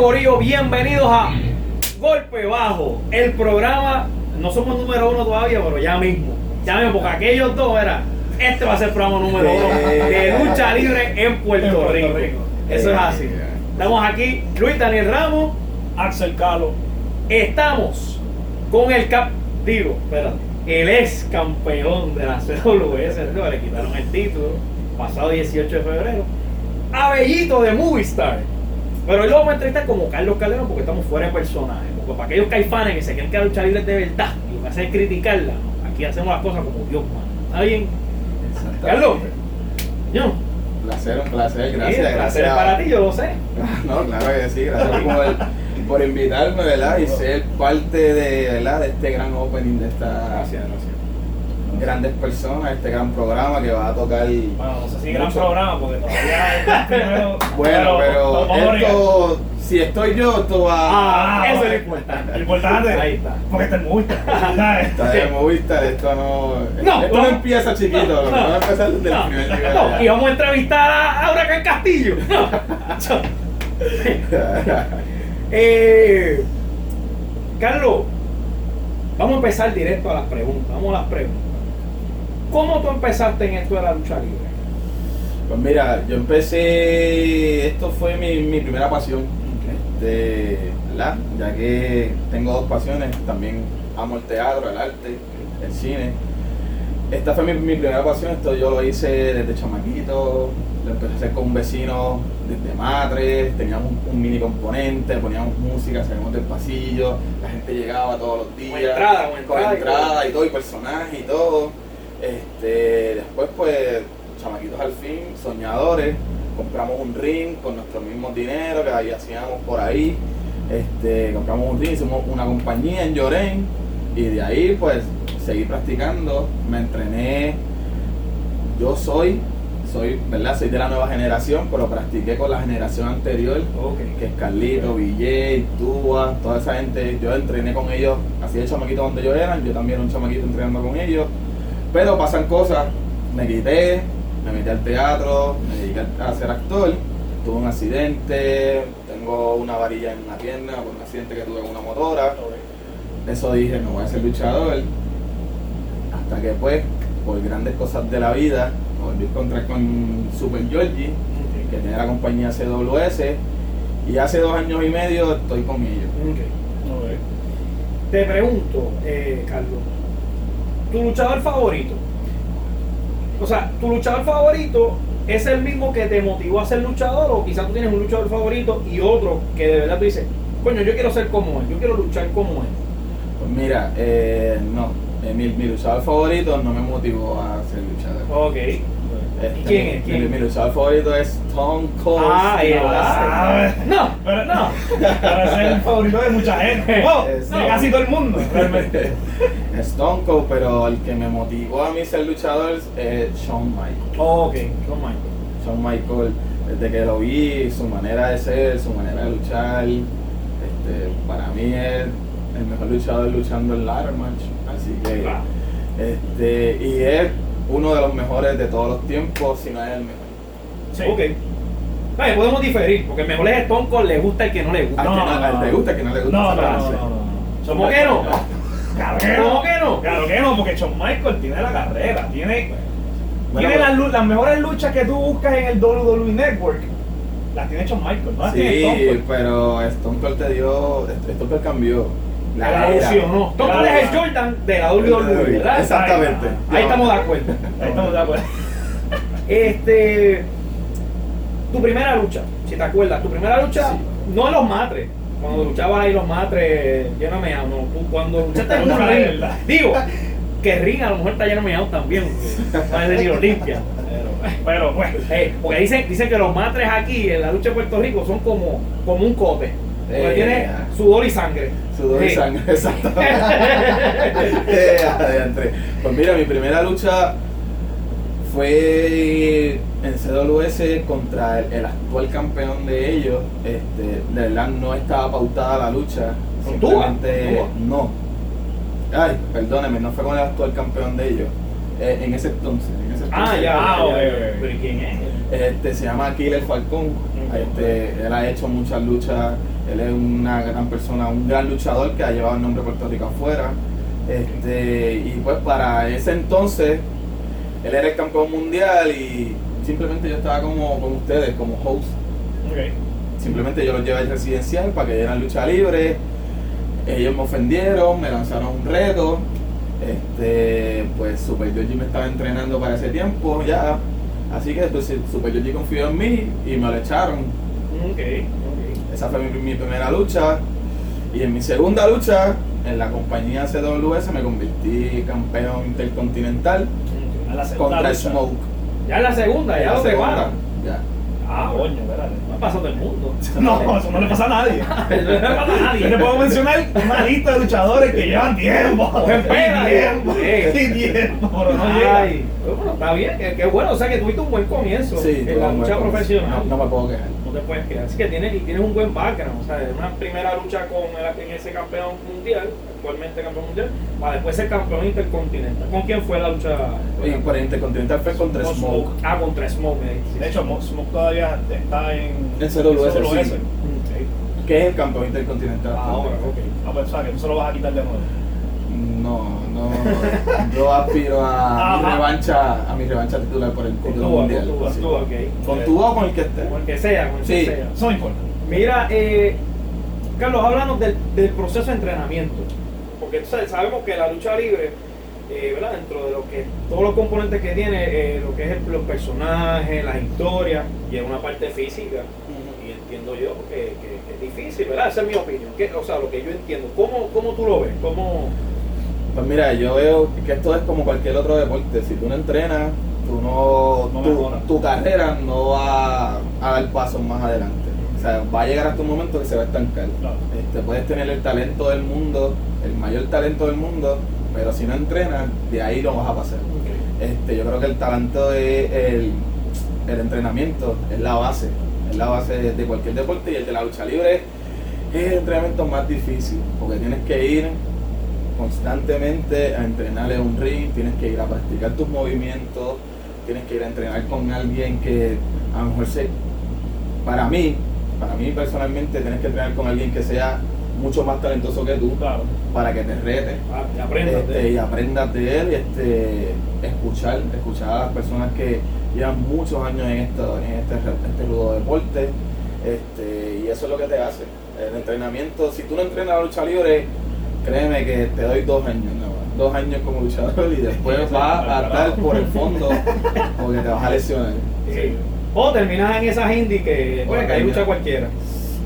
Bueno, Gorillo, bienvenidos a Golpe Bajo, el programa. No somos número uno todavía, pero ya mismo. Ya mismo, porque aquellos dos era. Este va a ser el programa número uno de lucha libre en Puerto, Rico. Eso es así. Estamos aquí, Luis Daniel Ramos, Axel Calo. Estamos con el cap. Digo, espérate, el ex campeón de la CWS, ¿no? le quitaron el título pasado 18 de febrero. Abellito de Movistar. Pero hoy lo vamos a entrevistar como Carlos Calderón porque estamos fuera de personaje. Porque para aquellos caifanes que se creen que la lucha libre es de verdad y lo que hacen es criticarla, ¿no? aquí hacemos las cosas como Dios manda. ¿Está bien? Carlos, yo. placer, un placer, gracias. Sí, el placer es gracias. para ti, yo lo sé. No, claro que sí, gracias por, por invitarme, ¿verdad? Y ser parte de, ¿verdad? de este gran opening de estas Gracias, gracias. Grandes personas, este gran programa que va a tocar. Bueno, no sé si gran mucho. programa porque todavía primero. Bueno, pero vamos brincar. esto, si estoy yo, esto va. Ah, eso es lo importante. Lo importante. Ahí está. Porque está el Movistar. Está de Movistar, esto no. No, esto no. empieza chiquito, No, no, va a empezar desde el primer nivel. no, y vamos a entrevistar a, a Huracán Castillo. No. Eh, Carlos, vamos a empezar directo a las preguntas. Vamos a las preguntas. ¿Cómo tú empezaste en esto de la lucha libre? Pues mira, yo empecé, esto fue mi, mi primera pasión, este, ¿verdad? Ya que tengo dos pasiones, también amo el teatro, el arte, el cine. Esta fue mi, mi primera pasión, esto yo lo hice desde chamaquito, lo empecé a hacer con un vecino desde Matres, teníamos un, mini componente, poníamos música, salíamos del pasillo, la gente llegaba todos los días, Con entrada, con con entrada y entrada y todo, y personajes y todo. Este, después pues, chamaquitos al fin, soñadores, compramos un ring con nuestros mismos dineros que ahí hacíamos por ahí. Este, compramos un ring, hicimos una compañía en Llorén y de ahí pues seguí practicando, me entrené. Yo soy, soy, ¿verdad? Soy de la nueva generación, pero practiqué con la generación anterior, que es Carlito, Villay, Tua, toda esa gente. Yo entrené con ellos, así de chamaquito donde yo eran, yo también era un chamaquito entrenando con ellos. Pero pasan cosas, me quité, me metí al teatro, me dediqué a ser actor, tuve un accidente, tengo una varilla en una pierna por un accidente que tuve con una motora. Eso dije, no voy a ser luchador. Hasta que pues, por grandes cosas de la vida, me volví a encontrar con Super Georgie, que tiene la compañía CWS, y hace dos años y medio estoy con ellos. Ok. Te pregunto, eh, Carlos, ¿tu luchador favorito? O sea, ¿tu luchador favorito es el mismo que te motivó a ser luchador o quizás tú tienes un luchador favorito y otro que de verdad tú dices, coño, yo quiero ser como él, yo quiero luchar como él? Pues mira, eh, no, eh, mi, mi luchador favorito no me motivó a ser luchador. Ok. Este, quién es? Mi, ¿Quién? mi luchador favorito es Stone Cold. Ah. Austin. No, Pero no. Pero ese es el favorito de mucha gente. Oh, Es- de casi todo el mundo, realmente. Stone Cold, pero el que me motivó a mí ser luchador es Shawn Michaels. Ok, no Michael. Shawn Michaels, desde que lo vi, su manera de ser, su manera de luchar, este, para mí es el mejor luchador luchando en ladder match. Así que, este, y es uno de los mejores de todos los tiempos, si no es el mejor. Sí. Ok. Vale, podemos diferir, porque el mejor es Stone Cold, le gusta el que no le gusta. Al No, que no, no, no. le gusta, al que no le gusta. No, no, no. ¿Cómo que no? Claro que ¿Cómo no. que no? Claro que no, porque Shawn Michaels tiene la carrera, tiene, Bueno, tiene las, mejores luchas que tú buscas en el WWE Network. Las tiene Shawn Michaels, no las tiene Stone Sí, Cold. pero Stone Cold te dio, Stone Cold cambió. La era. evolucionó. Stone Cold es el Jordan de la WWE, ¿verdad? Exactamente. Ahí estamos de acuerdo. Ahí estamos de acuerdo. Este. Tu primera lucha, si te acuerdas, tu primera lucha, Sí. no en los matres. Cuando luchabas ahí los matres, meado, no. Tú cuando luchaste en un ring, digo, que ring a lo mejor está lleno meado también. No es de ni Olimpia. Pero pues, Eh, porque dicen, dicen que los matres aquí en la lucha de Puerto Rico son como, como un cote. Porque Eh, tiene sudor y sangre. Sudor y sangre, exactamente. Eh. Pues mira, mi primera lucha fue en CWS contra el, el actual campeón de ellos. Este, de verdad no estaba pautada la lucha. Simplemente no. Ay, perdóneme, no fue con el actual campeón de ellos. Eh, en ese entonces. Ah, ya. Ah, ya, ok, ya. ok. Pero ¿quién es? Este, se llama Killer Falcón. Este, él ha hecho muchas luchas. Él es una gran persona, un gran luchador que ha llevado el nombre de Puerto Rico afuera. Este, y pues para ese entonces, él era el campeón mundial y simplemente yo estaba como con ustedes, como host. Simplemente yo los llevé al residencial para que dieran lucha libre. Ellos me ofendieron, me lanzaron un reto. Este, pues Super Yogi me estaba entrenando para ese tiempo ya. Así que pues, Super Yogi confió en mí y me lo echaron. Ok, ok. Esa fue mi, mi primera lucha. Y en mi segunda lucha, en la compañía CWS, me convertí campeón intercontinental contra lucha. Smoke. Ya en la segunda, ya La lo segunda. Ya. Ah, coño, espérate. No pasa todo el mundo. No, eso no le pasa a nadie. No le pasa a nadie. Yo te puedo mencionar una lista de luchadores que llevan tiempo. Espera, tiempo. sí. Tiempo, pero no llega. Ay, bueno, está bien, qué bueno, o sea que tuviste un buen comienzo Sí, en la lucha profesional. No, no me puedo quejar. No te puedes quedar. Así que tienes, y tienes un buen background, o sea, de una primera lucha con el, en ese campeón mundial, actualmente campeón mundial, para después ser campeón intercontinental. ¿Con quién fue la lucha? Y por el Intercontinental fue contra Con Smoke. Ah, contra Smoke. De hecho, Mo- Smoke todavía está en. En CWS, sí. Ok. que es el campeón intercontinental. Ahora, ok. Ah, pues, o sea, que tú se lo vas a quitar de nuevo. No, no. Yo aspiro a mi revancha, a mi revancha titular por el título tu, con mundial. tu, sí. con tu, ok. Con o con el que esté. Con el que sea, con el Sí. que sea. Eso no importa. Mira, eh, Carlos, háblanos del, del proceso de entrenamiento. Porque tú sabes, sabemos que la lucha libre, eh, ¿verdad? Dentro de lo que todos los componentes que tiene, eh, lo que es el- los personajes, las historias, y es una parte física. Y entiendo yo que, que- que es difícil, ¿verdad? Esa es mi opinión. Que, o sea, lo que yo entiendo. ¿Cómo, cómo tú lo ves? ¿Cómo, Pues mira, yo veo que esto es como cualquier otro deporte. Si tú no entrenas, tú no, No tu, carrera no va a dar pasos más adelante. O sea, va a llegar hasta un momento que se va a estancar. Claro. Este, puedes tener el talento del mundo, el mayor talento del mundo, pero si no entrenas, de ahí no vas a pasar. Este, yo creo que el talento es el, el entrenamiento, es la base, es la base de, de cualquier deporte y el de la lucha libre es el entrenamiento más difícil, porque tienes que ir constantemente a entrenar en un ring, tienes que ir a practicar tus movimientos, tienes que ir a entrenar con alguien que a lo mejor se, para mí, para mí personalmente tienes que entrenar con alguien que sea mucho más talentoso que tú, Claro. para que te rete Ah, y aprendas este, y aprendas de él y este, escuchar, escuchar a las personas que llevan muchos años en, esto, en este, este rudo deporte este, y eso es lo que te hace. El entrenamiento, si tú no entrenas la lucha libre, créeme que te doy dos años, nada más, dos años como luchador y después vas a estar por el fondo porque te vas a lesionar. Sí. O terminas en esas indies que, bueno, que hay lucha cualquiera.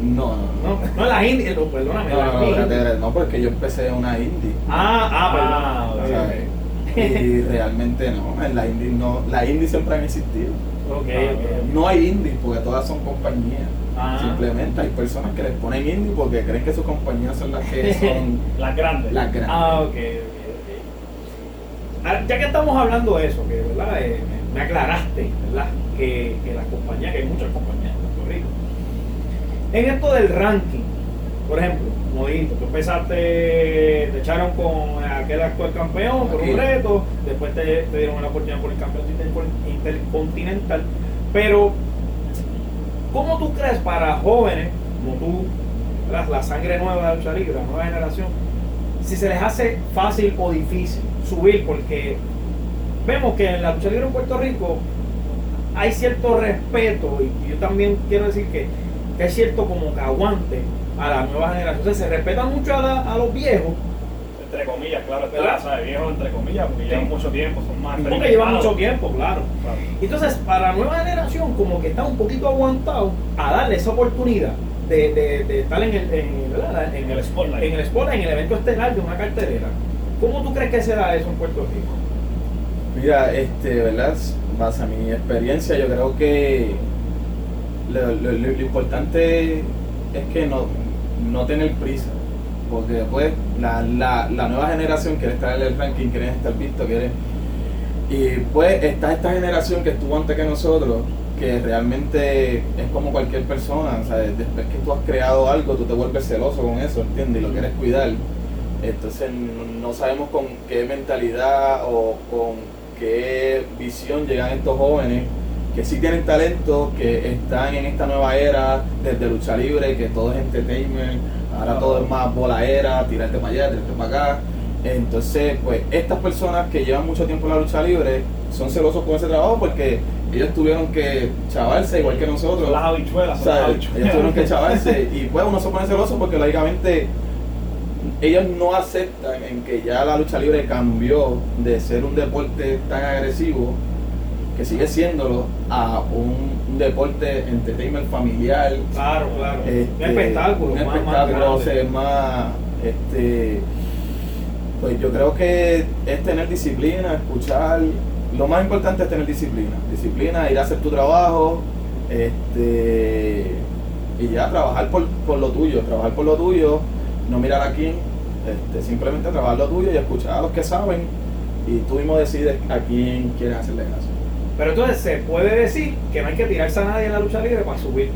No, no, no. No, las indies, no, perdóname, No, no, las no, indies. porque yo empecé en una indie. Ah, ah, Ah, perdón. ok. ¿sabes? Y realmente no, en la indie no, la indie siempre han existido. Ok, ok. No hay indies porque todas son compañías. Ah. Simplemente hay personas que les ponen indie porque creen que sus compañías son las que son Las grandes. las grandes. Ah, ok, ok, ok. Ahora, ya que estamos hablando de eso, que ¿verdad? Eh, me aclaraste, ¿verdad? Que, que las compañías, que hay muchas compañías en Puerto Rico. En esto del ranking, por ejemplo, como dijiste, tú empezaste, te echaron con aquel actual campeón por un reto, después te, te dieron la oportunidad por el intercon- intercontinental, pero ¿cómo tú crees para jóvenes como tú, la sangre nueva de lucha libre, la nueva generación, si se les hace fácil o difícil subir? Porque vemos que en la lucha libre en Puerto Rico hay cierto respeto y yo también quiero decir que, que hay cierto como que aguante a la nueva generación. O sea, se respeta mucho a los viejos Entre comillas, claro, ¿Verdad? está, ¿sabes? Viejos entre comillas, porque Sí. llevan mucho tiempo, son más porque llevan mucho tiempo, claro. Claro. Entonces, para la nueva generación, como que está un poquito aguantado a darle esa oportunidad de, de- de estar en el, en, en En el spotlight. En el spotlight, en el evento estelar de una cartelera. ¿Cómo tú crees que será eso en Puerto Rico? Mira, este, ¿verdad? Base a mi experiencia, yo creo que lo, lo- lo- lo importante es que no, no tener prisa. Porque después la, la, la nueva generación quiere estar en el ranking, quiere estar visto, quiere. Y pues está esta generación que estuvo antes que nosotros, que realmente es como cualquier persona, o sea, después que tú has creado algo, tú te vuelves celoso con eso, ¿entiendes? Y lo quieres cuidar. Entonces no sabemos con qué mentalidad o con qué visión llegan estos jóvenes que sí tienen talento, que están en esta nueva era desde lucha libre, que todo es entertainment, ahora todo es más era, tirarte para allá, tirarte para acá. Entonces, pues estas personas que llevan mucho tiempo en la lucha libre son celosos con ese trabajo porque ellos tuvieron que chavarse igual que nosotros. Las habichuelas, O las habichuelas. ellos tuvieron que chavarse y pues uno se pone celoso porque lógicamente ellos no aceptan en que ya la lucha libre cambió de ser un deporte tan agresivo que sigue siéndolo a un, un deporte entertainment familiar Claro, claro. este, un espectáculo, un más, más espectáculo, sea, es más, este, pues yo creo que es tener disciplina, escuchar, lo más importante es tener disciplina, disciplina, ir a hacer tu trabajo, este, y ya trabajar por, por lo tuyo, trabajar por lo tuyo, no mirar a quién, este, simplemente trabajar lo tuyo y escuchar a los que saben, y tú mismo decides a quién quieres hacerle caso. Pero entonces se puede decir que no hay que tirarse a nadie en la lucha libre para subir.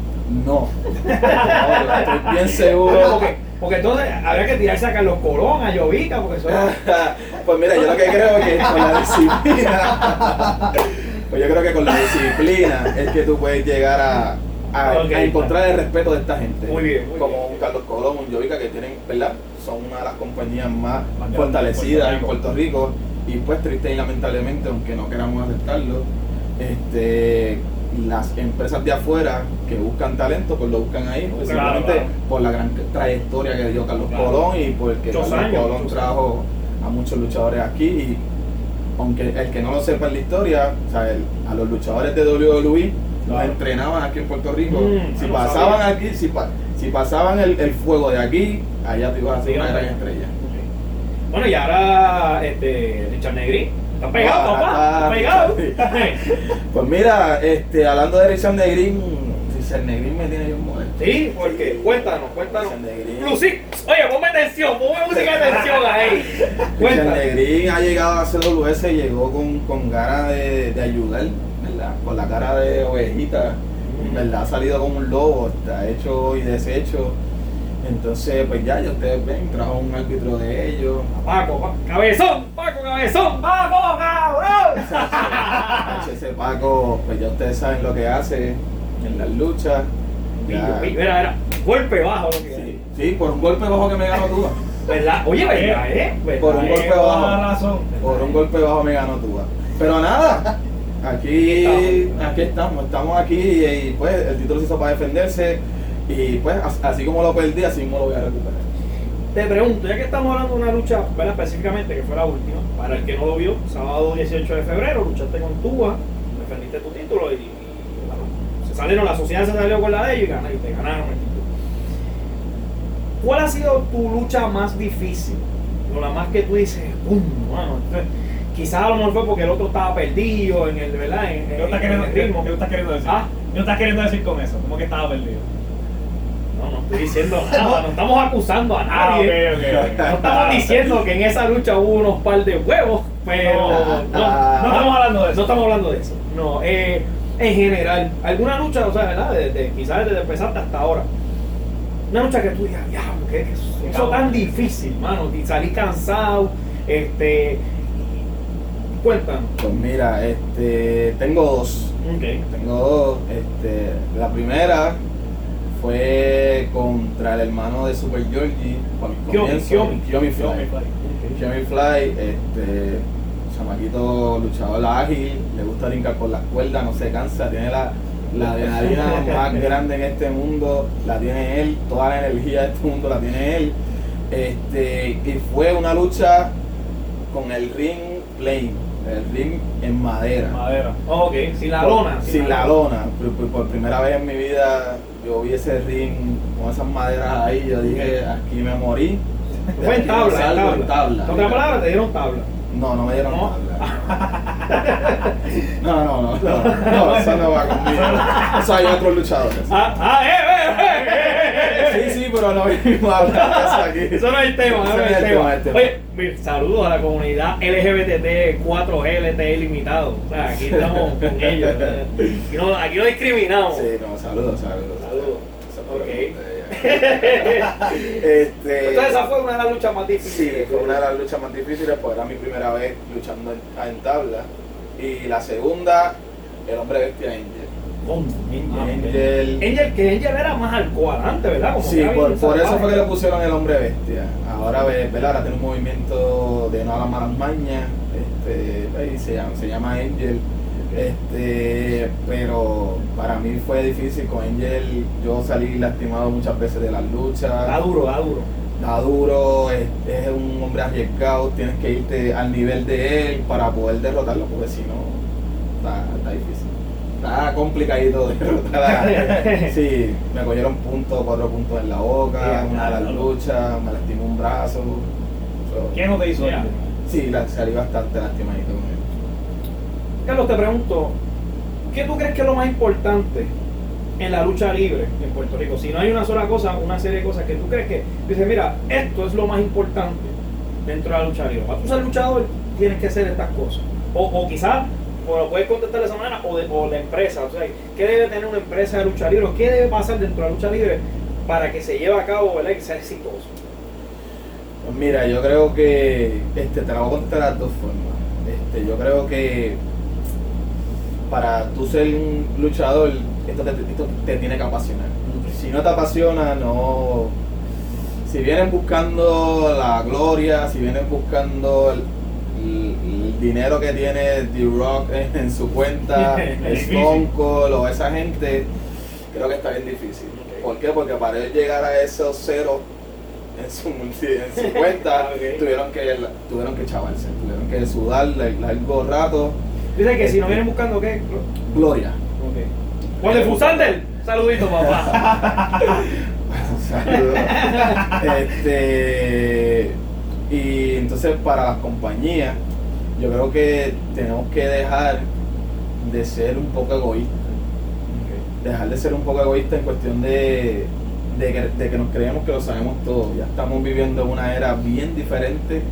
No, no, estoy bien seguro. Porque, porque entonces habría que tirarse a Carlos Colón, a Jovica, porque eso pues mira, yo lo que creo es que con la disciplina, pues yo creo que con la disciplina es que tú puedes llegar a, a, encontrar el respeto de esta gente. Muy bien, muy Como bien. un Carlos Colón, un Jovica que tienen, ¿verdad? Son una de las compañías más fortalecidas en Puerto Puerto Rico. Y pues triste y lamentablemente, aunque no queramos aceptarlo, este las empresas de afuera que buscan talento, pues lo buscan ahí, pues Claro, simplemente claro. por la gran trayectoria que dio Carlos Claro. Colón y porque Carlos años, Colón trajo a muchos luchadores aquí y aunque el que no lo sepa en la historia, o sea, el- a los luchadores de WWE los entrenaban aquí en Puerto Rico. Mm, si no pasaban sabía. aquí, si, pa- si pasaban el, el fuego de aquí, allá te ibas a ser una gran estrella. Bueno, y ahora este, Richard Negri. Está pegado, Ah, papá. Está pegado. Pues mira, este, hablando de Richard Negrín, Richard Negrín me tiene bien molesto. sí, porque cuéntanos, cuéntanos. Lucy, oye, ponme atención, ponme música de atención ahí. Richard Cuéntanos. Negrín ha llegado a CWS, llegó con, con ganas de, de ayudar, ¿verdad? Con la cara de ovejita, ¿verdad? Ha salido como un lobo, está hecho y deshecho. Entonces, pues ya, ya ustedes ven, trajo un árbitro de ellos. Paco, pa- cabezón, Paco, cabezón, Paco, cabrón. Ese Paco, pues ya ustedes saben lo que hace en las luchas. Mira, mira, golpe bajo lo que Sí, sí, por un golpe bajo que me ganó Tua. ¿Verdad? Oye, ¿verdad, eh? ¿Verdad, Por un eh? golpe bajo. razón. Por un golpe bajo me ganó Tua. Pero nada, aquí, aquí estamos, estamos aquí y, pues el título se hizo para defenderse y pues as- así como lo perdí, así mismo lo voy a recuperar. Te pregunto, ya que estamos hablando de una lucha, ¿verdad? específicamente, que fue la última, para el que no lo vio, sábado 18 de febrero, luchaste con Tuba, defendiste tu título y, y, bueno, se salieron, la sociedad se salió con la de ellos y, ganaron, y te ganaron el título. ¿Cuál ha sido tu lucha más difícil? O la más que tú dices, ¡pum! Entonces, quizás a lo mejor fue porque el otro estaba perdido en el, ¿verdad? En, ¿Qué en- estás en queriendo, el qué- ritmo. qué estás queriendo decir? Ah. ¿Qué estás queriendo decir con eso? ¿Cómo que estaba perdido? No, no estoy diciendo nada, no estamos acusando a nadie. Ah, ok. No estamos diciendo que en esa lucha hubo unos par de huevos, pero No, no, No estamos hablando de eso. no estamos hablando de eso. No, eh, en general, alguna lucha, o sea, ¿verdad? Desde, quizás desde empezaste hasta ahora. Una lucha que tú digas, diablo, que que eso tan difícil, mano, y salí cansado, este. Cuéntanos. Pues mira, este, tengo dos. Tengo dos. Este, la primera fue contra el hermano de Super Georgie, para mis Fly. Kiomi Fly. Jimmy Fly, este, chamaquito luchador ágil, le gusta brincar por las cuerdas, no se cansa, tiene la, la adrenalina más grande en este mundo, la tiene él, toda la energía de este mundo la tiene él. Este, y fue una lucha con el ring plain, el ring en madera. Madera. Ok, sin la Por- lona. Sin la lona. Por, por- por primera vez en mi vida yo vi ese ring con esas maderas ahí, yo dije, aquí me morí. Fue en tabla, en tabla. en tabla. En otras palabras, te dieron tabla. No, no me dieron ¿No? tabla. No, no, no, no, no, eso no va conmigo. Eso hay otros luchadores. Ah, ah, eh, eh, eh, eh, eh. Sí, sí, pero no vinimos a hablar de eso aquí. Eso no es el tema, no es el tema. Oye, saludos a la comunidad LGBT 4G LTE limitado. O sea, aquí estamos con ellos. Aquí no, aquí no discriminamos. Sí, no, saludos, saludos. Saludos. Eso Ok. fue ella. Este. Entonces esa fue una de las luchas más Sí, difíciles. fue una de las luchas más difíciles, pues era mi primera vez luchando en, en tabla. Y la segunda el hombre bestia Angel. Con Angel. Angel, que Angel era más alcoholante, ¿verdad? Como Sí, por, eso fue que le pusieron el hombre bestia. Ahora, ve- ¿verdad? Ahora tiene un movimiento de no a las malas mañas. Este, se llama, se llama Angel. Este, pero para mí fue difícil con Angel. Yo salí lastimado muchas veces de las luchas. Da duro, da duro. Da duro, es, es un hombre arriesgado. Tienes que irte al nivel de él para poder derrotarlo, porque si no, está, está difícil. Está complicadito derrotar a- Sí, me cogieron puntos, cuatro puntos en la boca, Sí, una de las claro. luchas, me lastimó un brazo. So, ¿Quién no te hizo eso? Sí, la, salí bastante lastimadito con él. Carlos, te pregunto, ¿qué tú crees que es lo más importante en la lucha libre en Puerto Rico? Si no hay una sola cosa, una serie de cosas que tú crees que, dices, mira, esto es lo más importante dentro de la lucha libre. Para tú ser luchador, tienes que hacer estas cosas. O, o quizás, o lo puedes contestar de esa manera, o, de, o la empresa. O sea, ¿qué debe tener una empresa de lucha libre? ¿Qué debe pasar dentro de la lucha libre para que se lleve a cabo, ¿verdad? Y que sea exitoso? Pues mira, yo creo que este, te la voy a contestar de las dos formas. Este, yo creo que para tú ser un luchador, esto te, esto te tiene que apasionar. Si no te apasiona, no. Si vienen buscando la gloria, si vienen buscando el, el- el dinero que tiene D-Rock en, en su cuenta. Stone Cold o esa gente, creo que está bien difícil. ¿Por qué? Porque para él llegar a esos ceros en su, en su cuenta, tuvieron que tuvieron que chavarse, tuvieron que sudar lar- largo rato. Dice que si no vienen buscando, ¿qué? Gloria. Ok. Wonderful Sander, saludito, papá. Saludos. este, y entonces para las compañías, yo creo que tenemos que dejar de ser un poco egoístas. Dejar de ser un poco egoístas en cuestión de, de, que, de que nos creemos que lo sabemos todo. Ya estamos viviendo una era bien diferente.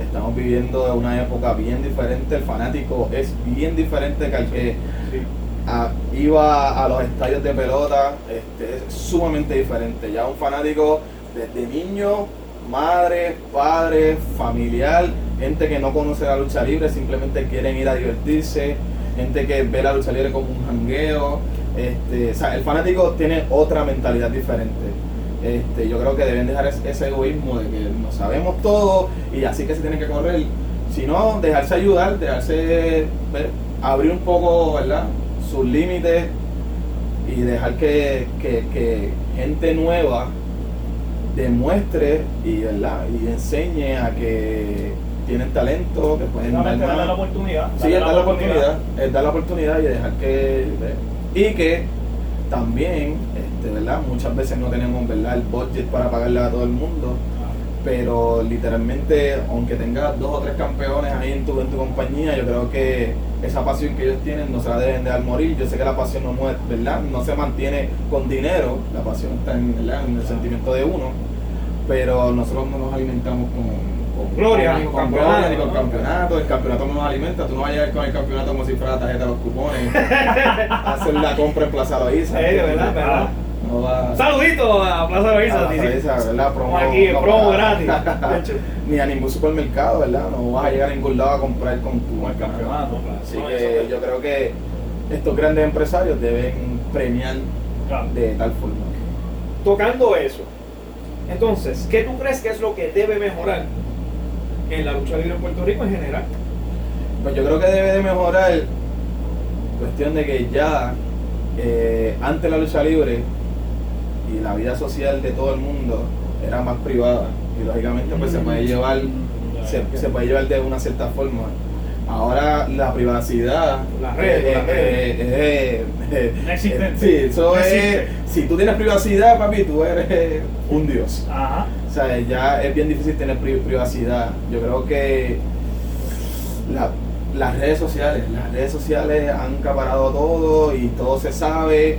Estamos viviendo una época bien diferente. El fanático es bien diferente que al que Sí. a- iba a los estadios de pelota, este, es sumamente diferente. Ya un fanático desde niño, madre, padre, familiar, gente que no conoce la lucha libre, simplemente quieren ir a divertirse, gente que ve la lucha libre como un jangueo. Este, o sea, el fanático tiene otra mentalidad diferente. Este, yo creo que deben dejar ese, egoísmo de que no sabemos todo y así que se tiene que correr. Sino dejarse ayudar, dejarse ver, abrir un poco, ¿verdad? Sus límites y dejar que, que- que gente nueva demuestre y, ¿verdad? y enseñe a que tienen talento, que pueden dar la oportunidad. Sí, es dar la oportunidad, es dar la oportunidad y dejar que y que también, este, ¿verdad? Muchas veces no tenemos, ¿verdad? El budget para pagarle a todo el mundo, pero literalmente, aunque tengas dos o tres campeones ahí en tu, en tu compañía, yo creo que esa pasión que ellos tienen no se la deben dejar morir. Yo sé que la pasión no muere, ¿verdad? No se mantiene con dinero, la pasión está en, en el sentimiento de uno, pero nosotros no nos alimentamos con Gloria, ni con, gloria, ni con campeonato, campeonato. El campeonato no nos alimenta. Tú no vas a llegar con el campeonato como si fuera la tarjeta de los cupones, hacer la compra en Plaza Loíza. Sí, verdad, verdad. No va Saludito a Plaza a Loíza. Plaza sí, sí. Loíza, ¿verdad? Promo, aquí, no, promo gratis. Ni a ningún supermercado, ¿verdad? No vas a llegar a ningún lado a comprar con tu el campeonato, claro. Así No, que yo creo que estos grandes empresarios deben premiar Claro. de tal forma. Tocando eso, entonces, ¿qué tú crees que es lo que debe mejorar en la lucha libre en Puerto Rico en general? Pues yo creo que debe de mejorar cuestión de que ya eh, antes la lucha libre y la vida social de todo el mundo era más privada. Y lógicamente pues se puede llevar se, se puede llevar de una cierta forma ahora la privacidad Las redes, eh, las redes. eh, eh, eh, No existe. sí eso No es si tú tienes privacidad papi tú eres un dios Ajá. o sea, ya es bien difícil tener pri- privacidad. Yo creo que la- las redes sociales, las redes sociales han acaparado todo y todo se sabe.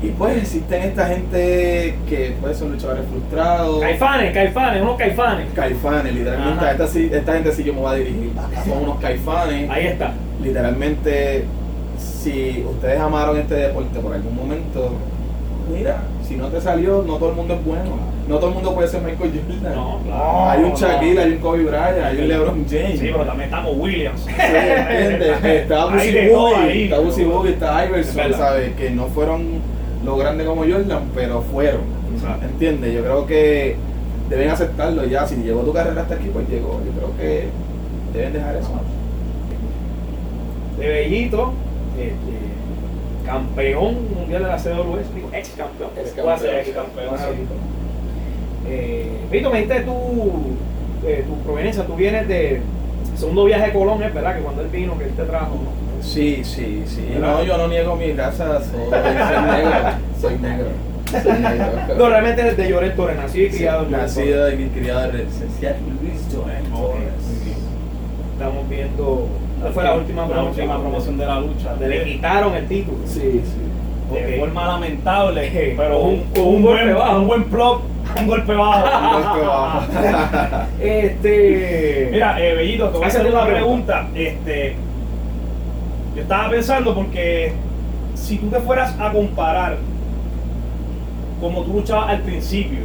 Y pues existen esta gente que pues son luchadores frustrados. Caifanes, caifanes, unos caifanes. Caifanes, literalmente. Ajá. Esta, sí- esta gente sí yo me voy a dirigir. Son unos caifanes. Ahí está. Literalmente, si ustedes amaron este deporte por algún momento, mira, si no te salió, no todo el mundo es bueno. No todo el mundo puede ser Michael Jordan. No, claro. hay un no. Shaquille, hay un Kobe Bryant, hay un LeBron James. Sí, pero también estamos Williams. Sí, ¿entiendes? Está Busy está Busy Boogie, está Es Iverson. ¿sabes? Que no fueron lo grandes como Jordan, pero fueron. Exacto. ¿Entiendes? Yo creo que deben aceptarlo ya. Si llegó tu carrera hasta aquí, pues llegó. Yo creo que deben dejar eso. de Bellito, este, campeón mundial de la CWS, digo, ex campeón, Ex puede ser campeón, ex campeón. sí. Eh, Vito, me dijiste tú, eh, tu proveniencia, tú vienes de segundo viaje de Colón, es verdad que cuando él vino, que él te trajo, ¿no? Sí, sí, sí. ¿Verdad? No, yo no niego mi raza, soy, soy negro. Soy negro. Soy negro. No, realmente es de Lloret Torres, nacido y Sí, criado en nacido y criado en Luis Torres. Estamos viendo, ¿cuál fue la última la promoción? última promoción de la lucha. Le quitaron el título. Sí, sí. de forma lamentable, pero Con un, un- con un golpe buen, bajo. un buen plug, un golpe bajo. Un golpe bajo. Este. Mira, eh, Bellito, te voy a hacer una una pregunta. pregunta. Este, estaba pensando porque si tú te fueras a comparar como tú luchabas al principio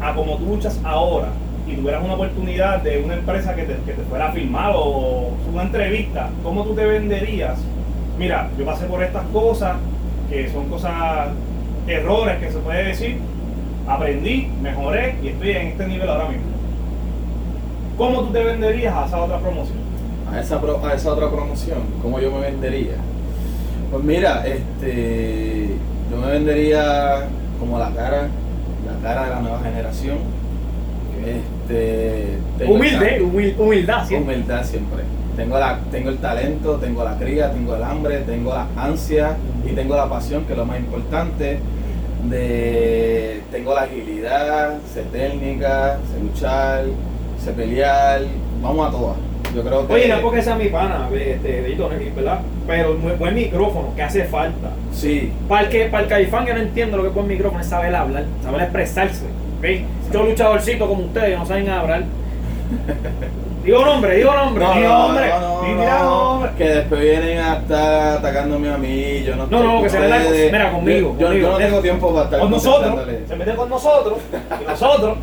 a como tú luchas ahora y tuvieras una oportunidad de una empresa que te, que te fuera a filmar o una entrevista, ¿cómo tú te venderías? Mira, yo pasé por estas cosas, que son cosas, errores que se puede decir, aprendí, mejoré y estoy en este nivel ahora mismo. ¿Cómo tú te venderías a esa otra promoción? A esa, pro- a esa otra promoción, ¿cómo yo me vendería? Pues mira, este, yo me vendería como la cara, la cara de la nueva generación. Este, Humilde, humil- humildad, siempre. humildad siempre. Tengo, la, tengo el talento, tengo la cría, tengo el hambre, tengo la ansia y tengo la pasión, que es lo más importante. De, tengo la agilidad, sé técnica, sé luchar, sé pelear, vamos a todas. Yo creo que. Oye, no porque sea mi pana, este, Bellito, ¿verdad? Pero buen micrófono, que hace falta. Sí, Para el, que, para el caifán que no entiendo lo que es buen micrófono es saber hablar, saber expresarse. ¿ok? Yo luchadorcito como ustedes, no saben hablar. Digo nombre, digo nombre. No, digo no, nombre. no, nombre. que después vienen a estar atacándome a mí, yo no No, no, con que se la- ustedes. mira, conmigo, Yo, no tengo tiempo para estar Con nosotros, se mete con nosotros y nosotros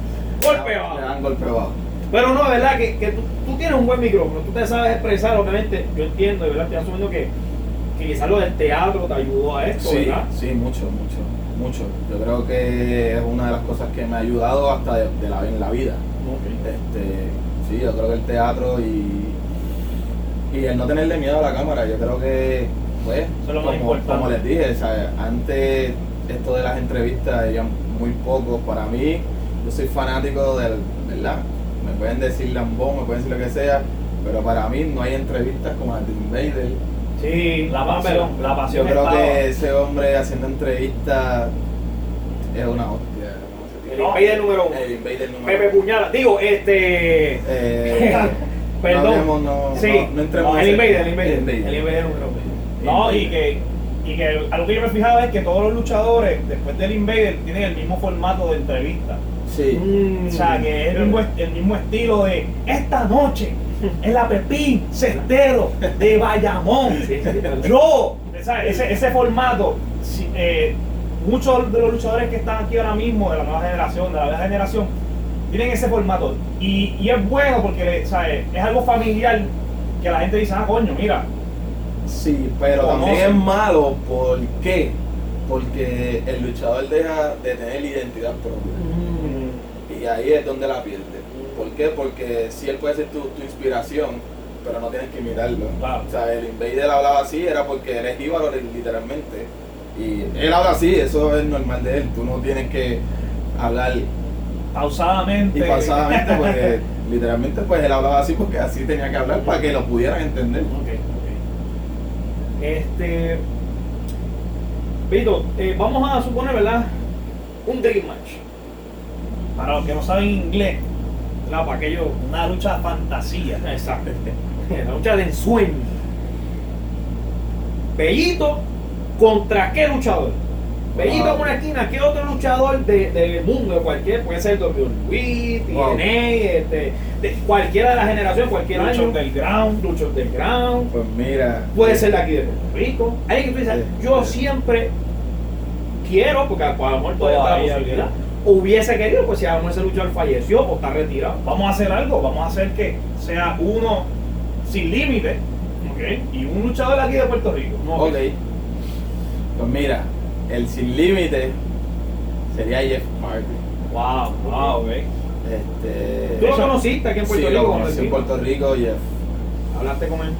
Golpe Le bajo. dan golpe bajo. Pero no, verdad que, que tú tienes un buen micrófono, tú te sabes expresar, obviamente, yo entiendo, de verdad, estoy asumiendo que, que quizás lo del teatro te ayudó a esto, Sí, ¿verdad? sí, mucho, mucho, mucho. Yo creo que es una de las cosas que me ha ayudado hasta de, de la, en la vida. Este, sí, yo creo que el teatro y, y el no tenerle miedo a la cámara, yo creo que, pues, Eso es lo más como, importante. como les dije, antes esto de las entrevistas había muy pocos. Para mí, yo soy fanático del, ¿verdad? Me pueden decir lambón, me pueden decir lo que sea, pero para mí no hay entrevistas como las de Invader. Sí, la pasión, la pasión Yo creo estaba. que ese hombre haciendo entrevistas es una hostia. ¿cómo se El? Invader número uno. El Invader número Pepe. Puñala, digo, este. Eh, Perdón. No, sí, no, no entremos el Invader, el Invader. El Invader. El Invader número uno. No, y que, y que algo que yo me he fijado es que todos los luchadores, después del Invader, tienen el mismo formato de entrevista. Sí. Mm. O sea, que es el mismo, el mismo estilo de esta noche en la Pepín Cestero de Bayamón. Sí, sí, Yo, ¿sabes? Ese, ese formato, eh, muchos de los luchadores que están aquí ahora mismo, de la nueva generación, de la vieja generación, tienen ese formato. Y, y es bueno porque ¿sabes? es algo familiar que la gente dice, ah, coño, mira, Sí, pero también es malo. ¿Por qué? Porque el luchador deja de tener identidad propia. Mm. Y ahí es donde la pierde. ¿Por qué? Porque si él puede ser tu, tu inspiración, pero no tienes que imitarlo. Claro. O sea, el Invader hablaba así, era porque él es jíbaro literalmente. Y él habla así, eso es normal de él. Tú no tienes que hablar pausadamente. y pasadamente porque literalmente pues él hablaba así porque así tenía que hablar para que lo pudieran entender. Ok, ok. Este. Vito, eh, vamos a suponer, ¿verdad? Un Dream Match. Para los que no saben inglés, ¿Verdad? Para aquello. una lucha fantasía. Exacto. La lucha de ensueño. Bellito contra qué luchador. Bellito Wow. en una esquina, ¿qué otro luchador de- del mundo, de cualquier, puede ser WWE, TNA, Wow. este, de cualquiera de la generación, cualquier Luchos año, del ground. luchos del ground, Pues mira. puede ser de aquí de Puerto Rico. Alguien que dices, Sí. yo siempre quiero, porque a lo mejor todavía está la Todavía, posibilidad. Hubiese querido, pues si a lo mejor ese luchador falleció o está retirado. Vamos a hacer algo, vamos a hacer que sea uno sin límite Ok. y un luchador aquí de Puerto Rico. Ok. Pues mira, el sin límite sería Jeff Hardy. Wow, Ah, ok. Este, ¿Tú lo conociste aquí en Puerto sí, Rico? lo conocí en? Puerto Rico, Jeff. Hablaste con él.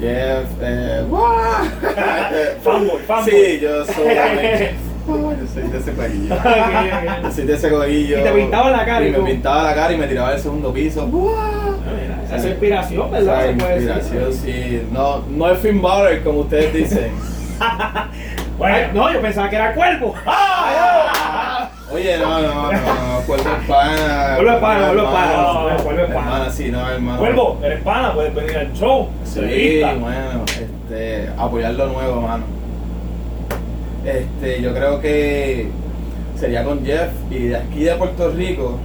Jeff, eh. Fanboy, fanboy. Sí, yo soy, yo soy de ese corillo. Yo soy de ese corillo. Y te pintaba la cara y Y me pintaba la cara y me tiraba del segundo piso. Mira, esa es inspiración, ¿verdad? Esa puede inspiración, decir. sí. No, no es Finn Balor, como ustedes dicen. Ay, no, yo pensaba que era cuervo. Oye, no, no, no, no, Cuervo es pana. Cuervo es pana, Cuervo es pana, Cuervo es pana. Sí, no, hermano. Cuervo, eres pana, puedes venir al show. Sí, bueno, este, apoyar lo nuevo, mano. Este, yo creo que sería con Jeff y de aquí de Puerto Rico,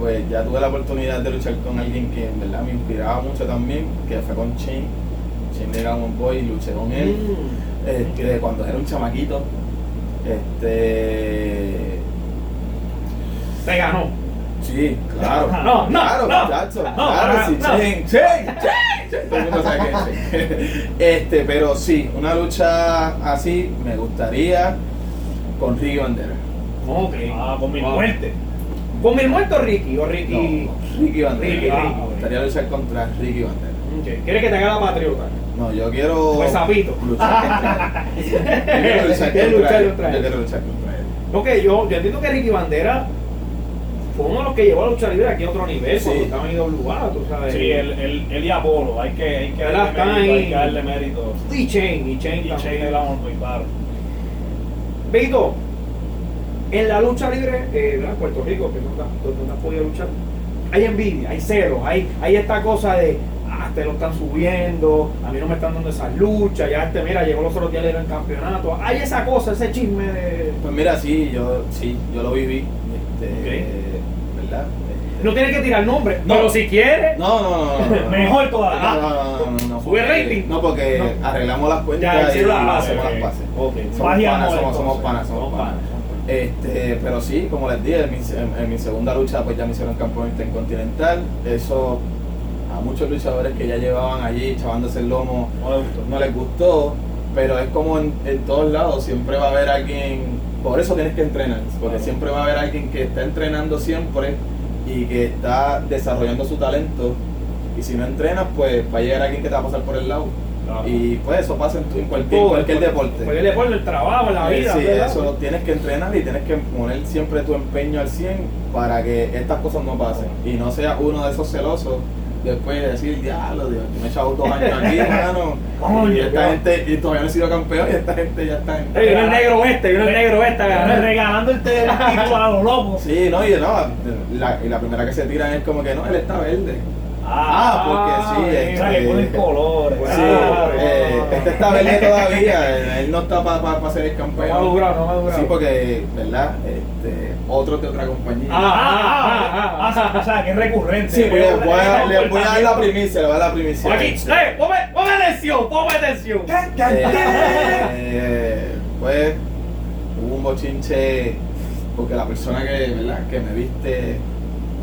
pues ya tuve la oportunidad de luchar con alguien que en verdad me inspiraba mucho también, que fue con Shane. Shane de Gamon Boy, y luché con él. Mm. Este, cuando era un chamaquito. Este. Te ganó. Sí, claro. No, no, claro, no, muchacho. no, claro, no, sí, Shane, Shane. Todo el mundo sabe que. Este, pero sí, una lucha así me gustaría con Ricky Bandera. Ok. Ah, con mi Wow. muerte. ¿Con mi muerto Ricky o Ricky? No, Ricky Bandera. Ricky, Ah, Ricky. Me gustaría luchar contra Ricky Bandera. ¿Quieres que te haga la patriota? No, yo quiero. Pues sapito. Luchar contra él. Yo quiero luchar contra él. Yo quiero luchar contra él. Ok, yo, yo entiendo que Ricky Bandera fue uno de los que llevó a lucha libre aquí a otro nivel Sí. cuando estaba en IWA, tú sabes. Sí, él, él, él y Apolo, hay que, hay que darle mérito, hay que darle mérito. Y Chain, y Chain Y también. Amor muy claro. Vito, en la lucha libre, eh, ¿verdad? Puerto Rico, que no no has podido luchar, hay envidia, hay cero, hay, hay esta cosa de, ah, te lo están subiendo, a mí no me están dando esas luchas, ya este, mira, llegó los otros días en campeonato, hay esa cosa, ese chisme de... Pues mira, sí, yo, sí, yo lo viví. Este, ¿Verdad? No tienes que tirar nombre, No. pero si quieres, No, no, no, no, no. Mejor todavía. no, no, no, no, Sube rating. No, porque arreglamos las ya cuentas y hacemos las paces. Ok, Somos panas, somos, panas, somos. Este, pero sí, como les dije, en mi, en- en mi segunda lucha pues ya me hicieron campeón intercontinental. Eso a muchos luchadores que ya llevaban allí chavándose el lomo No le gustó. no les gustó, pero es como en, en todos lados, siempre va a haber alguien, por eso tienes que entrenar, porque Claro. siempre va a haber alguien que está entrenando siempre y que está desarrollando su talento, y si no entrenas, pues va a llegar alguien que te va a pasar por el lado. Claro. Y pues eso pasa en, tu- en cualquier, Todo, cualquier porque- deporte. Cualquier deporte, el trabajo, en la Eh, vida. sí, eso tienes que entrenar y tienes que poner siempre tu empeño al 100 para que estas cosas no pasen. Y no seas uno de esos celosos después de decir, diablo, Dios, yo me he echado dos años aquí, hermano. Y esta gente, y todavía no he sido campeón y esta gente ya está en... Ey, viene el negro este, viene el negro este a. Regalando el título a los locos. Sí, no, y no, la, y la primera que se tiran es como que no, él está verde. Ah, porque sí, Ah, O sea, que este, ponen colores. Bueno, Sí, Ah, eh, no. este está verde todavía, él- él no está para pa, pa ser el No campeón. ha durado, no ha durado. Sí, porque, ¿verdad? Este, otros de otra compañía. Ah, Ah, ah, ah, o sea, que es recurrente. sí, Veo- voy a, le voy a dar la primicia, le voy a dar la primicia. Aquí, eh, ponme, ponme atención, ponme atención. Eh, pues hubo un bochinche porque la persona que, ¿verdad? que me viste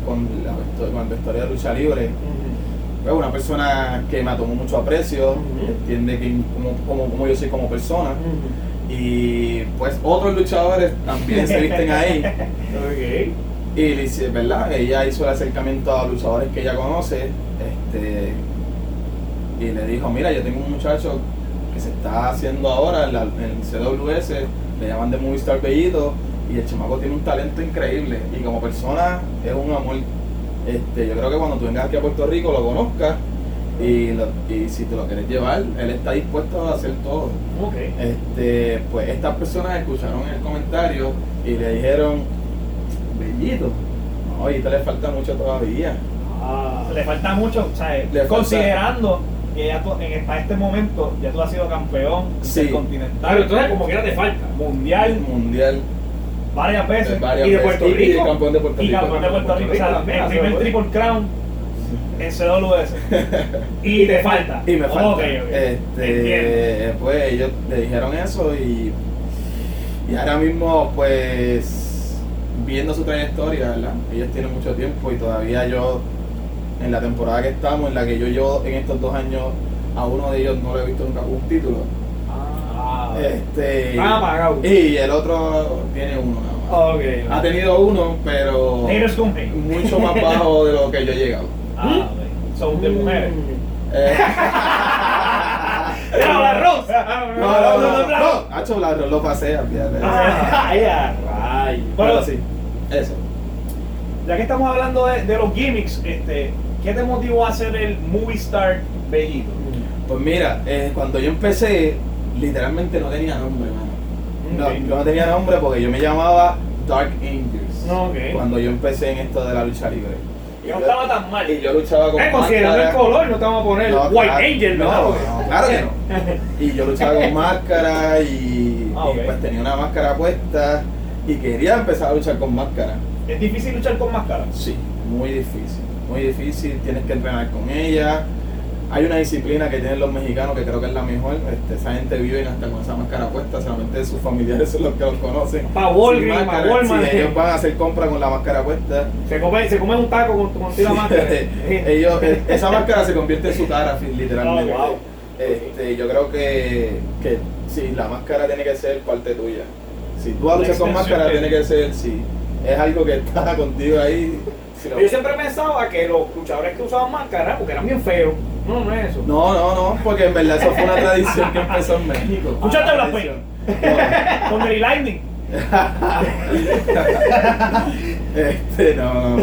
con, la, con el vestuario de lucha libre pues una persona que me tomó mucho aprecio, Ujú. entiende que como, como, como yo soy como persona y pues otros luchadores también se visten ahí y le hice, ¿verdad? Ella hizo el acercamiento a luchadores que ella conoce este, y le dijo, mira, yo tengo un muchacho que se está haciendo ahora en, la, en CWS, le llaman de Movistar Bellito y el chamaco tiene un talento increíble y como persona es un amor. Este, yo creo que cuando tú vengas aquí a Puerto Rico lo conozcas y, lo- y si te lo quieres llevar, él está dispuesto a hacer todo. Ok. Este, pues estas personas escucharon el comentario y le dijeron, bellito, no, ahorita le falta mucho todavía. Ah. Le falta mucho, o sea, Le falta- considerando que ya tú, en, para este momento ya tú has sido campeón Sí. continental, Claro, entonces como quiera te falta. mundial, Mundial, varias veces. varias y de veces. Puerto Y- y Rico. campeón de Puerto Y Rico. campeón de Puerto Rico, o sea, también, el primer. Triple Crown en CWS. Y te falta. Y me falta. Este, pues ellos le dijeron eso y, Y ahora mismo, pues, viendo su trayectoria, ¿verdad? Ellos tienen mucho tiempo y todavía yo, en la temporada que estamos, en la que yo llevo en estos dos años, a uno de ellos no lo he visto nunca un título. Ah, Este, Ah, y el otro tiene uno nada más. Ha tenido uno, pero mucho más bajo de lo que yo he llegado. Ah, ok. Son de mujeres. Eh, ¡Era la rosa! no, no, no, no, Hacho, la lo pasé, fíjate. Ay, a rayos. Pero sí, eso. Ya que estamos hablando de, de los gimmicks, este, ¿qué te motivó a hacer el movie star bellito? Pues mira, eh, cuando yo empecé, literalmente no tenía nombre, mano. No, Ok. yo no tenía nombre porque yo me llamaba Dark Angels. Ok. Cuando yo empecé en esto de la lucha libre. Y no estaba tan mal. Y yo luchaba con Eh, considerando el color, no te vamos a poner No, White claro, Angel, ¿verdad? no, claro que no. Y yo luchaba con máscara y, Ah, y pues tenía una máscara puesta y quería empezar a luchar con máscara. ¿Es difícil luchar con máscara? Sí, muy difícil, muy difícil, tienes que entrenar con ella. Hay una disciplina que tienen los mexicanos que creo que es la mejor. Este, esa gente vive hasta con esa máscara puesta, solamente sus familiares son los que los conocen. Pa' Walgreens, pa' Walmart. sí, ellos van a hacer compras con la máscara puesta. Se come, se come un taco con, con tira máscara. ellos, eh, esa máscara se convierte en su cara, literalmente. Oh, wow. Este, yo creo que, que sí, la máscara tiene que ser parte tuya. Si tú luchar con máscara, que- tiene que ser, sí. Es algo que está contigo ahí. si lo- Yo siempre pensaba que los luchadores que usaban máscara, porque eran bien feos. No, no es eso. No, no, no, porque en verdad eso fue una tradición que empezó en México. Escúchate Una la tradición. Con Mary Lightning. Este, no, no.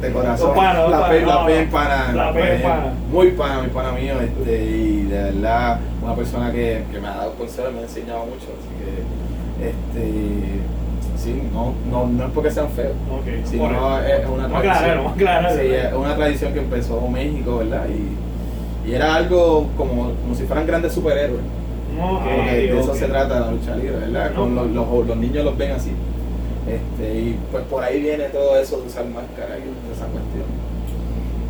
De corazón. La pe, la no. pana. La pe- pana. Muy pana, muy pana mío. Este, y de verdad, una persona que, que me ha dado consejos, me ha enseñado mucho. Así que, este. Sí, no, no, no es porque sean feos. Ok. sino es una tradición. aclarar, vamos a aclarar. Sí, es una tradición que empezó México, ¿verdad? Y, y era algo como, como si fueran grandes superhéroes. De eso se trata la lucha libre, ¿verdad? Con los, los, los niños los ven así. Este, y pues por ahí viene todo eso de usar máscara y esa cuestión.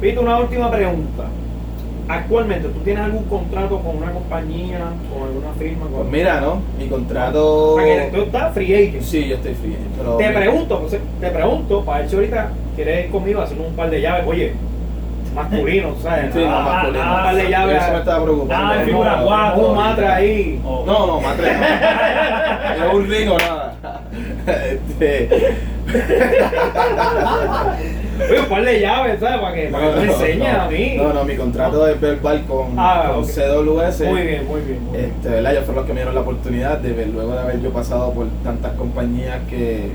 Pito, una última pregunta. Actualmente, ¿tú tienes algún contrato con una compañía, con alguna firma? Pues Con... mira, ¿no? Mi contrato. Que tú estás free agent. Sí, yo estoy free. Pero Te pregunto, José, te pregunto, para ver si ahorita quieres ir conmigo a hacer un par de llaves, oye, masculino, ¿sabes? Sí, no, masculino. de llaves. Eso me estaba preocupando. Nada de No, figura no, cuatro. un matre ahí. No, no, matre no. es un ring o nada. Este, Oye, de llaves, ¿sabes? Para que, para que me enseñes no, a mí. No, no, mi contrato es verbal con, Ah, con. CWS. Muy bien, muy bien. muy bien. Este, ¿verdad? Ellos fueron los que me dieron la oportunidad de ver, luego de haber yo pasado por tantas compañías que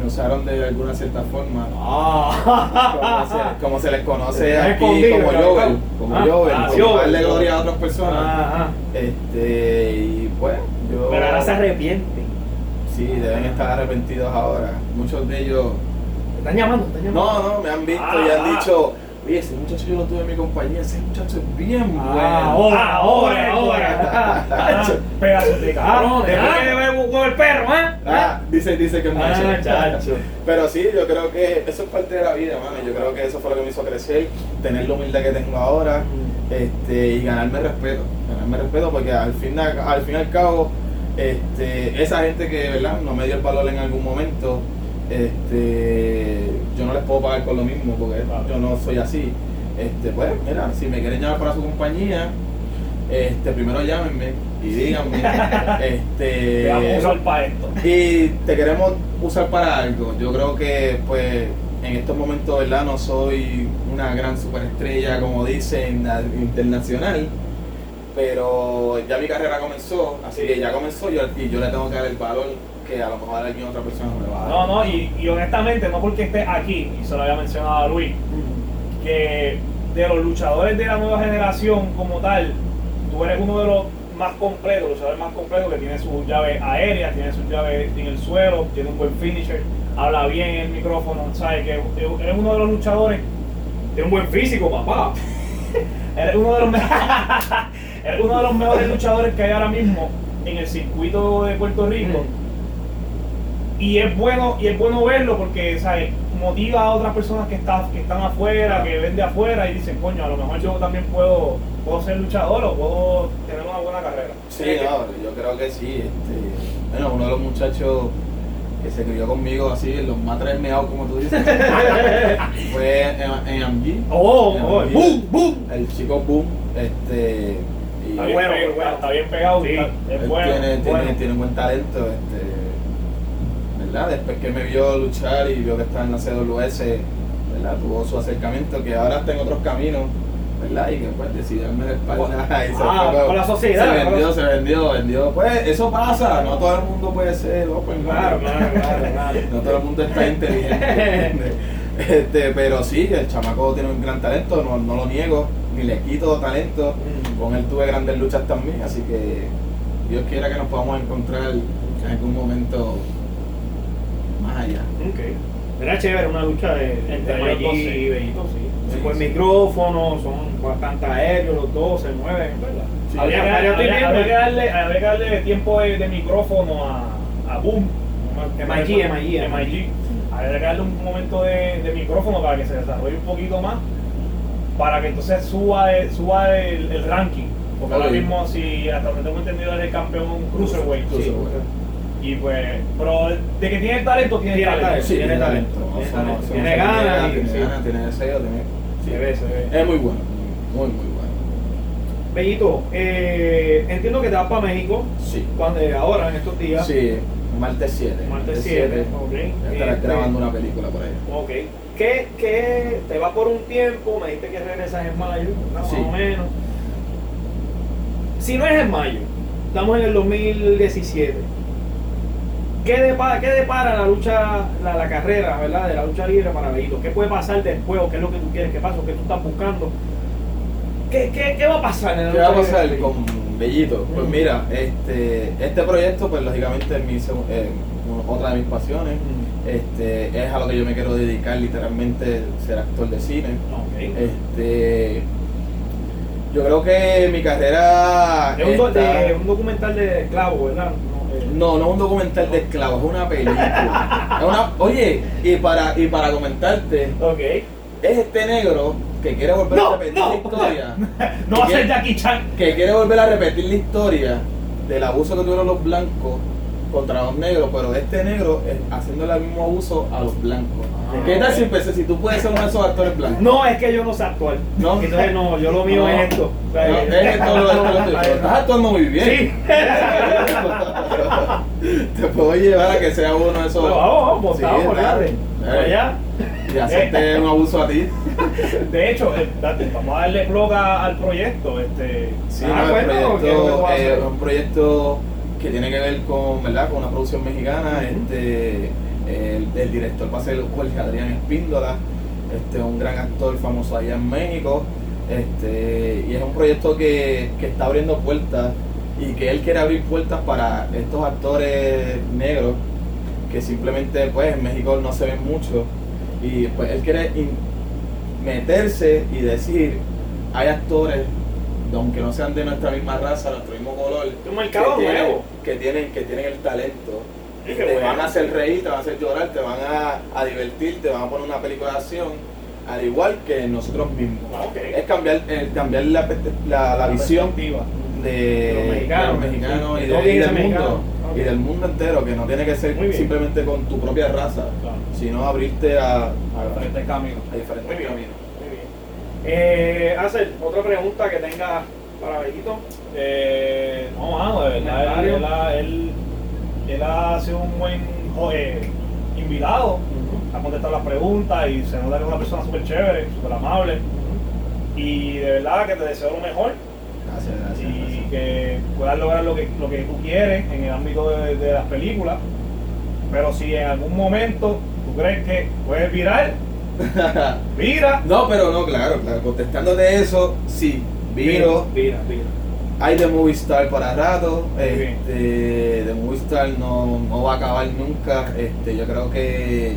me usaron de alguna cierta forma. Como se, como se les conoce aquí como. Jovel, como Ah, Jovel, ah, Jovel. darle gloria a otras personas. Ajá. Este, y pues, yo. Pero ahora se arrepienten. Sí, deben estar arrepentidos ahora. Muchos de ellos. Te están llamando, te están llamando. No, no, me han visto Ah, y han ah. dicho, oye, ese muchacho yo lo tuve en mi compañía, ese muchacho es bien Ah, bueno. ahora, ahora, ahora. Ah, Pedazos de cabrón. Después que el perro, ¿eh? Ah, dice, dice que es macho. Ah, chacho. Pero sí, yo creo que eso es parte de la vida, mano. Yo creo que eso fue lo que me hizo crecer, tener la humildad que tengo ahora este, y ganarme respeto. Ganarme respeto porque al fin, al fin y al cabo, este, esa gente que ¿verdad? no me dio el valor en algún momento, este, yo no les puedo pagar con lo mismo porque Claro. yo no soy así. Este, pues, mira, si me quieren llamar para su compañía, este, primero llámenme y díganme. este, Te vamos a usar para esto. y te queremos usar para algo. Yo creo que, pues, en estos momentos, ¿verdad? No soy una gran superestrella, como dicen, internacional. Pero ya mi carrera comenzó, así que ya comenzó yo, y yo le tengo que dar el valor que a lo mejor alguien otra persona no le va a dar. No, no, y, y honestamente, no porque estés aquí, y se lo había mencionado a Luis, que de los luchadores de la nueva generación como tal, tú eres uno de los más completos, luchadores más completos que tiene sus llaves aéreas, tiene sus llaves en el suelo, tiene un buen finisher, habla bien en el micrófono, sabes que eres uno de los luchadores, Tiene un buen físico, papá. eres uno de los me- eres uno de los mejores luchadores que hay ahora mismo en el circuito de Puerto Rico. Y es bueno, y es bueno verlo porque ¿sabes? motiva a otras personas que están, que están afuera, que ven de afuera y dicen, coño, a lo mejor yo también puedo, puedo ser luchador o puedo tener una buena carrera. Sí, no, yo creo que sí. Este, bueno, uno de los muchachos que se crió conmigo así, en los más tres meados como tú dices, fue en, en AMG. Oh, En oh, boom, boom. El chico Boom, este... y Está bien, bueno, pegado, bueno. está bien pegado, Sí. está- es bueno. tiene, es tiene, bueno. tiene un buen talento, este, ¿verdad? Después que me vio luchar y vio que estaba en la CWS, ¿verdad? Tuvo su acercamiento, que ahora está en otros caminos, ¿verdad? Y que pues decidió darme la espalda se Ah, fue con la sociedad, Se vendió, se vendió, vendió. Pues eso pasa, no todo el mundo puede ser open Claro, mind. claro, claro, claro. No todo el mundo está inteligente. Este, pero sí, el chamaco tiene un gran talento, no, no lo niego, ni le quito talento. Mm. Con él tuve grandes luchas también, así que Dios quiera que nos podamos encontrar en algún momento más allá. Ok. Era chévere una lucha de, Entre ellos y Bellito, sí. Sí, Con sí. micrófono, son bastante aéreos, los dos se mueven, ¿verdad? Sí. Habría, que, Habría- habría- habría- habría que darle, habría que darle tiempo de, de micrófono a, a Boom. MIG, MIG, MIG. Habría que darle un momento de, de micrófono para que se desarrolle un poquito más. Para que entonces suba, el- suba el, el ranking. Porque ahora Ok. mismo, si hasta donde tengo entendido, es el campeón Cruiserweight. Cruiserweight. Y pues, pero de que tiene talento, tiene, Tiene talento. talento. Sí, Tiene tiene talento, talento. tiene talento. no ganas Tiene sí. ganas, tiene deseo, tiene... Se ve, se ve. Es muy bueno, muy, muy bueno. Bellito, eh, entiendo que te vas para México, Sí. cuando, ahora, en estos días. Sí, martes 7. Martes 7, ok. Estarás Este, grabando una película por ahí. Ok. ¿Qué, qué te va por un tiempo? Me dijiste que regresas en mayo, ¿no? Sí. más o menos. Si no es en mayo, estamos en el 2017. ¿Qué depara, qué depara la lucha, la, la carrera, ¿verdad? De la lucha libre para Bellito? ¿Qué puede pasar después? ¿O qué es lo que tú quieres que pase? ¿O qué tú estás buscando? ¿Qué, qué, qué va a pasar en la ¿Qué lucha va a pasar con Bellito? Pues Mm. mira, este, este proyecto, pues lógicamente es mi, eh, otra de mis pasiones. Mm. Este, es a lo que yo me quiero dedicar literalmente, ser actor de cine. Este, yo creo que mi carrera Es un, está- de- un documental de esclavo, ¿verdad? No, No, es un documental de esclavos, es una película. Es una- oye, y para, y para comentarte, Ok. es este negro que quiere volver No, a repetir no. la historia. No va a ser Jackie Chan. que quiere volver a repetir la historia del abuso que tuvieron los blancos contra los negros, pero este negro es haciendo el mismo abuso a los blancos. ¿Qué tal si empecé, si tú puedes ser uno de esos actores blancos? No, es que yo no sé actuar. No. Entonces, no, yo lo mío No. es esto. No, eh, es esto lo- esto lo- pero estás actuando muy bien. Sí. Te puedo llevar a que sea uno de esos. Bueno, vamos, vamos, Sí, vamos. Dale. Allá. Y hacerte un abuso a ti. De hecho, eh, date, vamos a darle plug al proyecto. Este, Sí, no, el cuéntanos, ¿qué es lo que proyecto hacer? un proyecto que tiene que ver con, ¿verdad? con una producción mexicana. Este, el, el director va a ser Jorge Adrián Espíndola, este, un gran actor famoso allá en México. Este, y es un proyecto que, que está abriendo puertas y que él quiere abrir puertas para estos actores negros que simplemente pues en México no se ven mucho y pues él quiere meterse y decir hay actores aunque no sean de nuestra misma raza, nuestro mismo color, Un mercado que tienen, nuevo. que tienen que tienen el talento Sí, te bueno. van a hacer reír, te van a hacer llorar, te van a, a divertir, te van a poner una película de acción, al igual que nosotros mismos. Ah. Es cambiar, eh, cambiar la, la, la visión de, De los mexicanos, de los mexicanos y, de- del mundo y del mundo entero que no tiene que ser simplemente con tu propia raza Claro. sino abrirte a, a, Diferentes caminos. a diferentes Muy bien. caminos Muy bien. Eh, Hacer otra pregunta que tenga para Bellito. Eh, no, mano, de verdad, él. Él ha- sido un buen eh, invitado, ha contestado las preguntas y se nota que es una persona súper chévere, súper amable. Y de verdad que te deseo lo mejor gracias gracias, y gracias. que puedas lograr lo que, lo que tú quieres en el ámbito de, de las películas. Pero si en algún momento tú crees que puedes virar, vira. no pero no claro claro contestándote eso sí viro Vira, vira. Hay de Movie Star para rato este de Movie Star no, no va a acabar nunca este yo creo que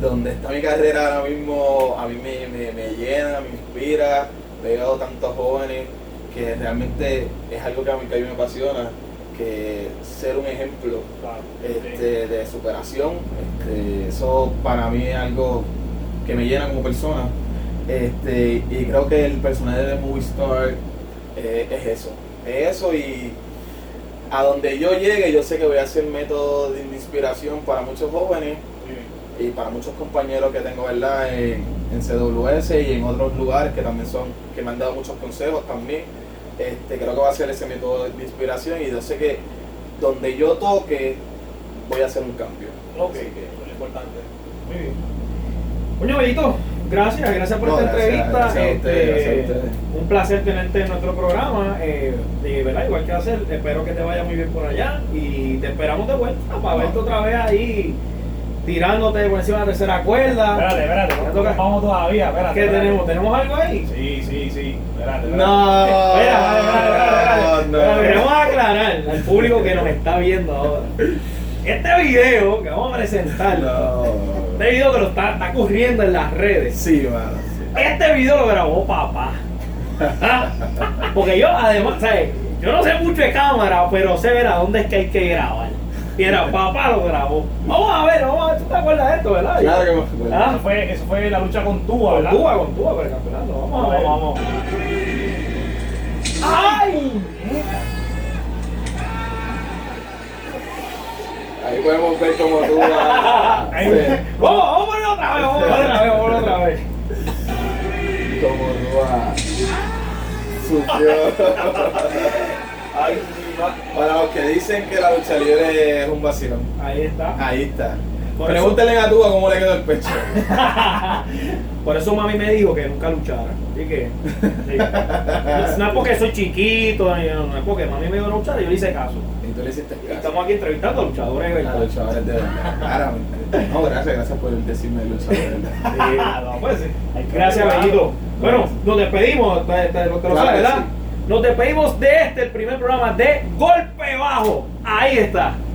donde está mi carrera ahora mismo a mí me, me, me llena me inspira veo tantos jóvenes que realmente es algo que a mí, que a mí me apasiona que ser un ejemplo este, de superación. Este, eso para mí es algo que me llena como persona. Este, y creo que el personaje de Movie Star eh, es eso. Es eso y a donde yo llegue, yo sé que voy a ser método de inspiración para muchos jóvenes y para muchos compañeros que tengo, ¿verdad? En, en CWS y en otros lugares que también son, que me han dado muchos consejos también. Este, creo que va a ser ese método de inspiración y yo sé que donde yo toque voy a hacer un cambio. Ok, que- importante. Muy bien. Coño, gracias, gracias por No, esta gracias, entrevista. gracias Este, ustedes. Un placer tenerte en nuestro programa. Eh, de verdad, igual que hacer, espero que te vaya muy bien por allá y te esperamos de vuelta para verte otra vez ahí tirándote por encima de la tercera cuerda. Espérate, espérate, no vamos todavía, espérate. ¿Qué espérate. tenemos? ¿Tenemos algo ahí? Sí, sí, sí. Espérate, espérate. No, espera. no. Pero Queremos aclarar al público que nos está viendo ahora. Este video que vamos a presentar, No. Este video que lo está, está corriendo en las redes. Sí, mano. sí. Este video lo grabó papá. Porque yo, además, ¿sabes? Yo no sé mucho de cámara, pero sé ver a dónde es que hay que grabar. Y era papá lo grabó. Vamos a ver, vamos a ver, tú te acuerdas de esto, ¿verdad? Claro que me acuerdo. Ah, Eso fue, eso fue la lucha con Tua, Con ¿verdad? Cuba, con Cuba, por el campeonato. Vamos a ver. Vamos, vamos. ¡Ay! Ahí podemos ver cómo tú vas. Vamos, vamos a ponerlo otra vez, vamos a ponerlo otra vez, vamos a ponerlo otra vez. Cómo tú vas. Ay, Para los que dicen que la lucha libre es un vacilón. Ahí está. Ahí está. Por Pregúntale a Tuba cómo le quedó el pecho. Por eso mami me dijo que nunca luchara. Así que. sí. No es porque soy chiquito, no, es porque mami me dijo no luchar y yo le hice caso. Y tú le hiciste caso. estamos aquí entrevistando a luchadores de A verdad. luchadores de verdad. Claramente. No, gracias, gracias por decirme luchador de verdad. No, pues Gracias. Bellito. Bueno, nos despedimos, te, te- te lo Claro sabes, ¿verdad? sí. Nos despedimos de este, el primer programa de Golpe Bajo. Ahí está.